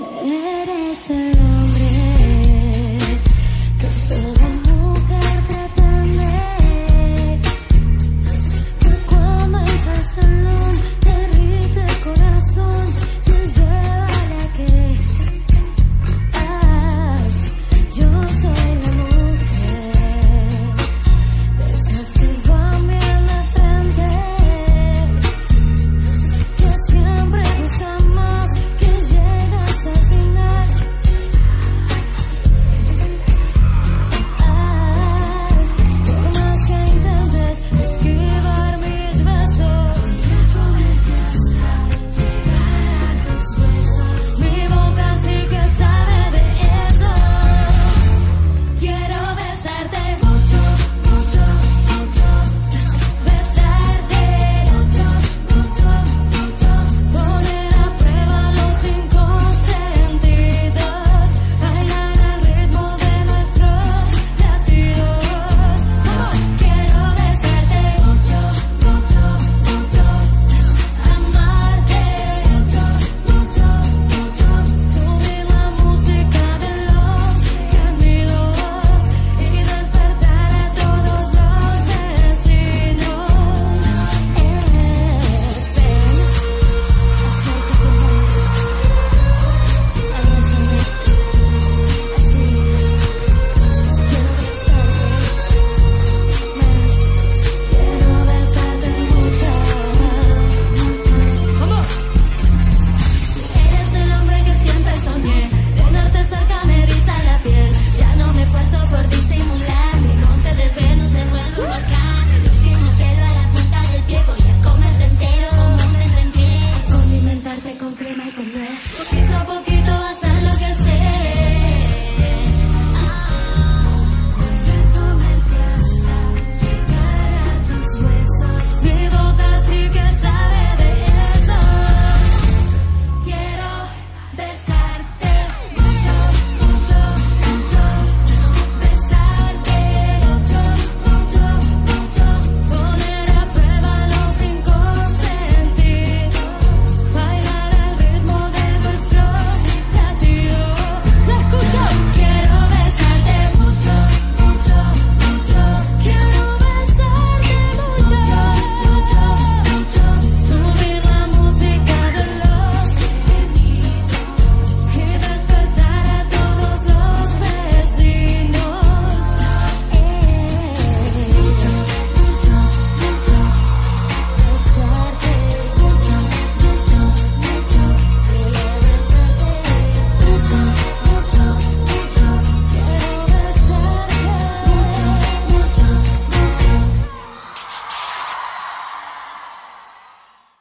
Eres el